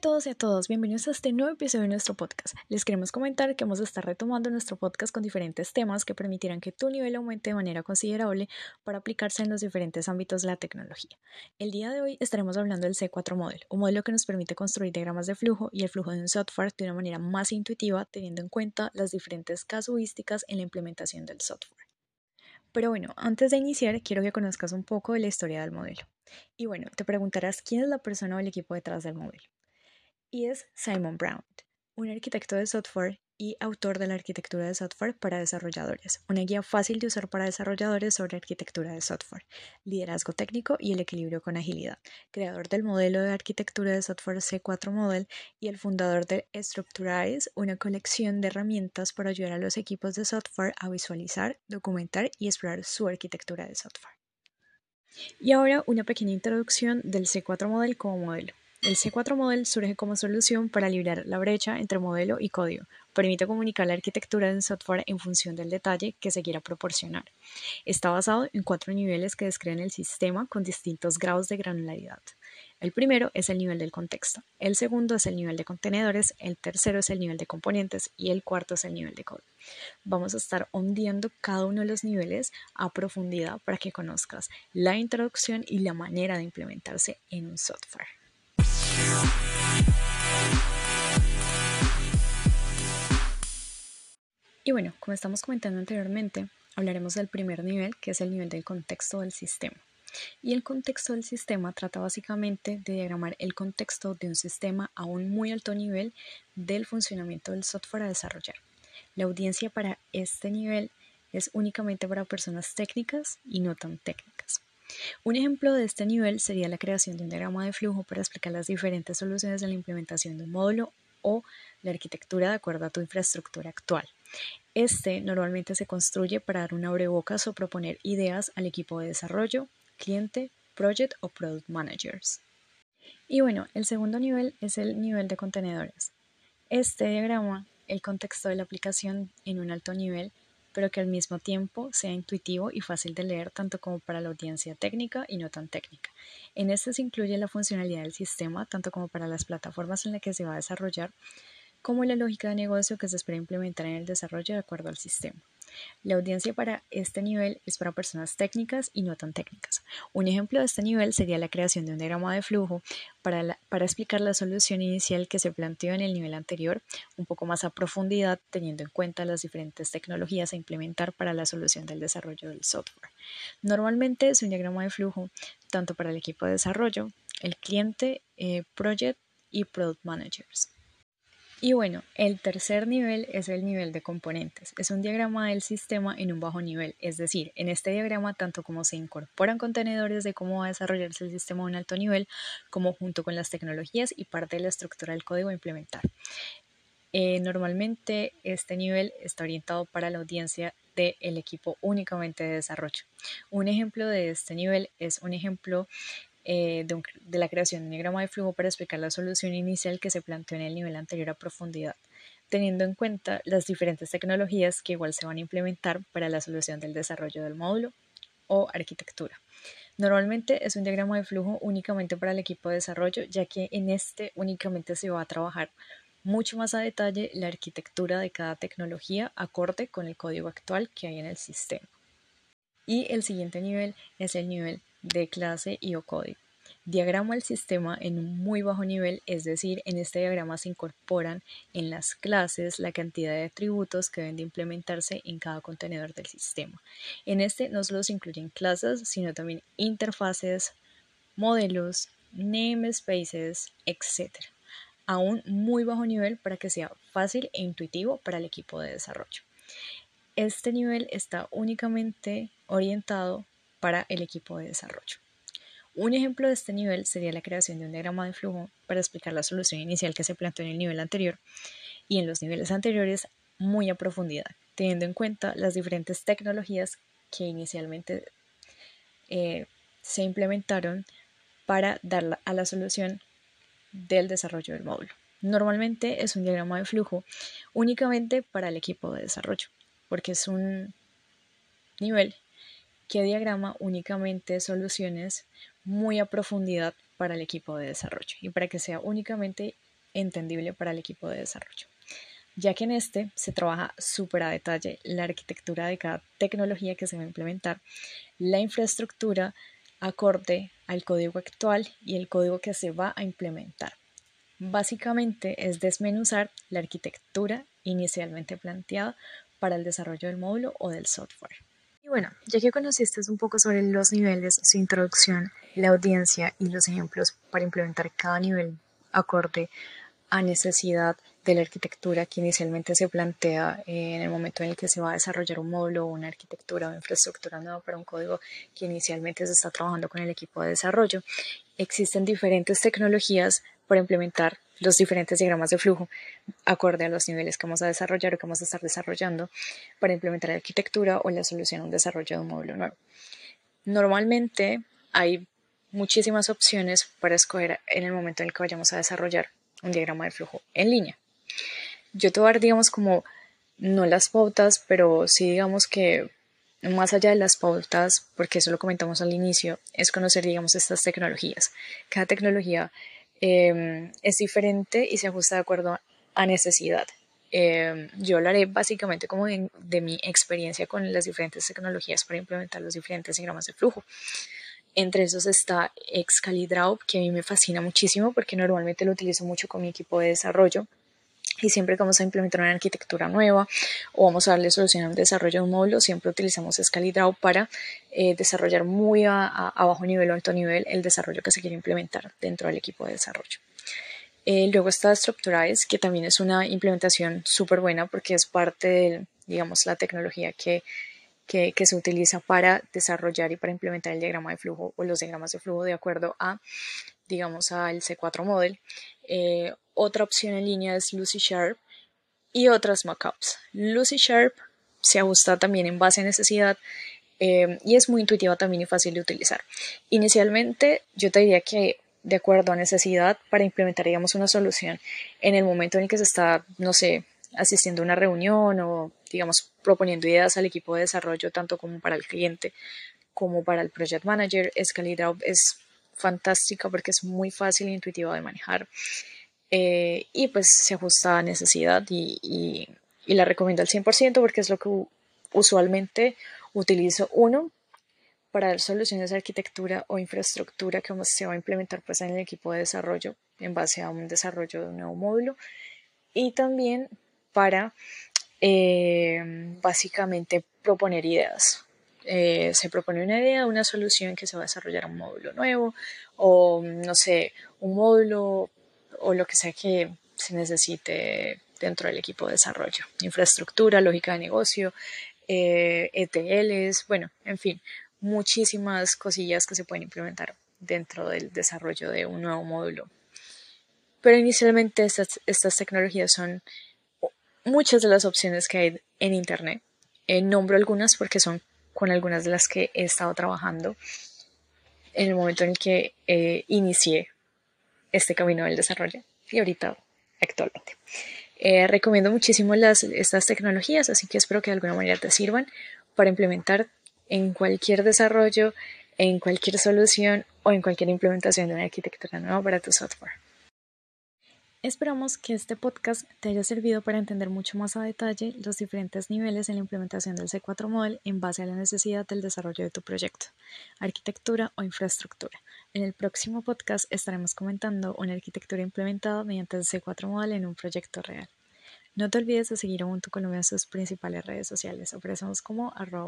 a todos y a todas, bienvenidos a este nuevo episodio de nuestro podcast. Les queremos comentar que vamos a estar retomando nuestro podcast con diferentes temas que permitirán que tu nivel aumente de manera considerable para aplicarse en los diferentes ámbitos de la tecnología. El día de hoy estaremos hablando del C4 Model, un modelo que nos permite construir diagramas de flujo y el flujo de un software de una manera más intuitiva teniendo en cuenta las diferentes casuísticas en la implementación del software. Pero bueno, antes de iniciar, quiero que conozcas un poco de la historia del modelo. Y bueno, te preguntarás quién es la persona o el equipo detrás del modelo y es Simon Brown, un arquitecto de software y autor de la arquitectura de software para desarrolladores, una guía fácil de usar para desarrolladores sobre arquitectura de software, liderazgo técnico y el equilibrio con agilidad, creador del modelo de arquitectura de software C4 Model y el fundador de Structurize, una colección de herramientas para ayudar a los equipos de software a visualizar, documentar y explorar su arquitectura de software. Y ahora una pequeña introducción del C4 Model como modelo. El C4 Model surge como solución para liberar la brecha entre modelo y código. Permite comunicar la arquitectura del software en función del detalle que se quiera proporcionar. Está basado en cuatro niveles que describen el sistema con distintos grados de granularidad. El primero es el nivel del contexto, el segundo es el nivel de contenedores, el tercero es el nivel de componentes y el cuarto es el nivel de código. Vamos a estar hundiendo cada uno de los niveles a profundidad para que conozcas la introducción y la manera de implementarse en un software. Y bueno, como estamos comentando anteriormente, hablaremos del primer nivel, que es el nivel del contexto del sistema. Y el contexto del sistema trata básicamente de diagramar el contexto de un sistema a un muy alto nivel del funcionamiento del software a desarrollar. La audiencia para este nivel es únicamente para personas técnicas y no tan técnicas. Un ejemplo de este nivel sería la creación de un diagrama de flujo para explicar las diferentes soluciones de la implementación de un módulo o la arquitectura de acuerdo a tu infraestructura actual. Este normalmente se construye para dar un abrebocas o proponer ideas al equipo de desarrollo, cliente, project o product managers. Y bueno, el segundo nivel es el nivel de contenedores. Este diagrama el contexto de la aplicación en un alto nivel pero que al mismo tiempo sea intuitivo y fácil de leer tanto como para la audiencia técnica y no tan técnica. En este se incluye la funcionalidad del sistema, tanto como para las plataformas en las que se va a desarrollar, como la lógica de negocio que se espera implementar en el desarrollo de acuerdo al sistema. La audiencia para este nivel es para personas técnicas y no tan técnicas. Un ejemplo de este nivel sería la creación de un diagrama de flujo para, explicar la solución inicial que se planteó en el nivel anterior, un poco más a profundidad, teniendo en cuenta las diferentes tecnologías a implementar para la solución del desarrollo del software. Normalmente es un diagrama de flujo tanto para el equipo de desarrollo, el cliente, eh, project y product managers. Y bueno, el tercer nivel es el nivel de componentes. Es un diagrama del sistema en un bajo nivel, es decir, en este diagrama tanto como se incorporan contenedores de cómo va a desarrollarse el sistema a un alto nivel, como junto con las tecnologías y parte de la estructura del código a implementar. Eh, normalmente este nivel está orientado para la audiencia del equipo únicamente de desarrollo. Un ejemplo de este nivel es un ejemplo eh, de, la creación de un diagrama de flujo para explicar la solución inicial que se planteó en el nivel anterior a profundidad, teniendo en cuenta las diferentes tecnologías que igual se van a implementar para la solución del desarrollo del módulo o arquitectura. Normalmente es un diagrama de flujo únicamente para el equipo de desarrollo, ya que en este únicamente se va a trabajar mucho más a detalle la arquitectura de cada tecnología acorde con el código actual que hay en el sistema. Y el siguiente nivel es el nivel de clase y o código. Diagrama el sistema en un muy bajo nivel, es decir, en este diagrama se incorporan en las clases la cantidad de atributos que deben de implementarse en cada contenedor del sistema. En este no solo se incluyen clases, sino también interfaces, modelos, namespaces, etc. A un muy bajo nivel para que sea fácil e intuitivo para el equipo de desarrollo. Este nivel está únicamente orientado para el equipo de desarrollo. Un ejemplo de este nivel sería la creación de un diagrama de flujo para explicar la solución inicial que se planteó en el nivel anterior y en los niveles anteriores muy a profundidad, teniendo en cuenta las diferentes tecnologías que inicialmente eh, se implementaron para dar a la solución del desarrollo del módulo. Normalmente es un diagrama de flujo únicamente para el equipo de desarrollo, porque es un nivel que diagrama únicamente soluciones muy a profundidad para el equipo de desarrollo y para que sea únicamente entendible para el equipo de desarrollo, ya que en este se trabaja súper a detalle la arquitectura de cada tecnología que se va a implementar, la infraestructura acorde al código actual y el código que se va a implementar. Básicamente es desmenuzar la arquitectura inicialmente planteada para el desarrollo del módulo o del software. Bueno, ya que conociste un poco sobre los niveles, su introducción, la audiencia y los ejemplos para implementar cada nivel acorde a necesidad de la arquitectura que inicialmente se plantea en el momento en el que se va a desarrollar un módulo una arquitectura o infraestructura nueva para un código que inicialmente se está trabajando con el equipo de desarrollo. Existen diferentes tecnologías para implementar los diferentes diagramas de flujo acorde a los niveles que vamos a desarrollar o que vamos a estar desarrollando para implementar la arquitectura o la solución a un desarrollo de un módulo nuevo. Normalmente hay muchísimas opciones para escoger en el momento en el que vayamos a desarrollar un diagrama de flujo en línea. Yo te voy a dar, digamos, como no las pautas, pero sí digamos que más allá de las pautas, porque eso lo comentamos al inicio, es conocer, digamos, estas tecnologías. Cada tecnología Em, es diferente y se ajusta de acuerdo a necesidad. Em, yo hablaré básicamente como de, mi experiencia con las diferentes tecnologías para implementar los diferentes diagramas de flujo. Entre esos está Excalidraw, que a mí me fascina muchísimo porque normalmente lo utilizo mucho con mi equipo de desarrollo y siempre que vamos a implementar una arquitectura nueva o vamos a darle solución al desarrollo de un módulo, siempre utilizamos ScaliDraw para eh, desarrollar muy a, bajo nivel o alto nivel el desarrollo que se quiere implementar dentro del equipo de desarrollo. Eh, luego está Structurize, que también es una implementación súper buena porque es parte de, digamos, la tecnología que, que, se utiliza para desarrollar y para implementar el diagrama de flujo o los diagramas de flujo de acuerdo a, digamos, al C4 Model. Eh, otra opción en línea es Lucy Sharp y otras mockups. Lucy Sharp se ajusta también en base a necesidad eh, y es muy intuitiva también y fácil de utilizar. Inicialmente yo te diría que de acuerdo a necesidad para implementar digamos una solución en el momento en el que se está, no sé, asistiendo a una reunión o digamos proponiendo ideas al equipo de desarrollo tanto como para el cliente como para el project manager, Scalidrop es fantástica porque es muy fácil e intuitiva de manejar. Eh, y pues se ajusta a necesidad y, la recomiendo al 100% porque es lo que usualmente utilizo uno para dar soluciones de arquitectura o infraestructura que se va a implementar pues en el equipo de desarrollo en base a un desarrollo de un nuevo módulo y también para eh, básicamente proponer ideas. Eh, se propone una idea, una solución que se va a desarrollar un módulo nuevo o no sé, un módulo o lo que sea que se necesite dentro del equipo de desarrollo. Infraestructura, lógica de negocio, ETLs, eh, e bueno, en fin, muchísimas cosillas que se pueden implementar dentro del desarrollo de un nuevo módulo. Pero inicialmente estas, estas tecnologías son muchas de las opciones que hay en Internet. Eh, nombro algunas porque son con algunas de las que he estado trabajando en el momento en que eh, inicié este camino del desarrollo y ahorita actualmente. Eh, recomiendo muchísimo las, estas tecnologías, así que espero que de alguna manera te sirvan para implementar en cualquier desarrollo, en cualquier solución o en cualquier implementación de una arquitectura nueva para tu software. Esperamos que este podcast te haya servido para entender mucho más a detalle los diferentes niveles en la implementación del C4 Model en base a la necesidad del desarrollo de tu proyecto, arquitectura o infraestructura. En el próximo podcast estaremos comentando una arquitectura implementada mediante el C4 Model en un proyecto real. No te olvides de seguir a Ubuntu Colombia en sus principales redes sociales. Ofrecemos como arroba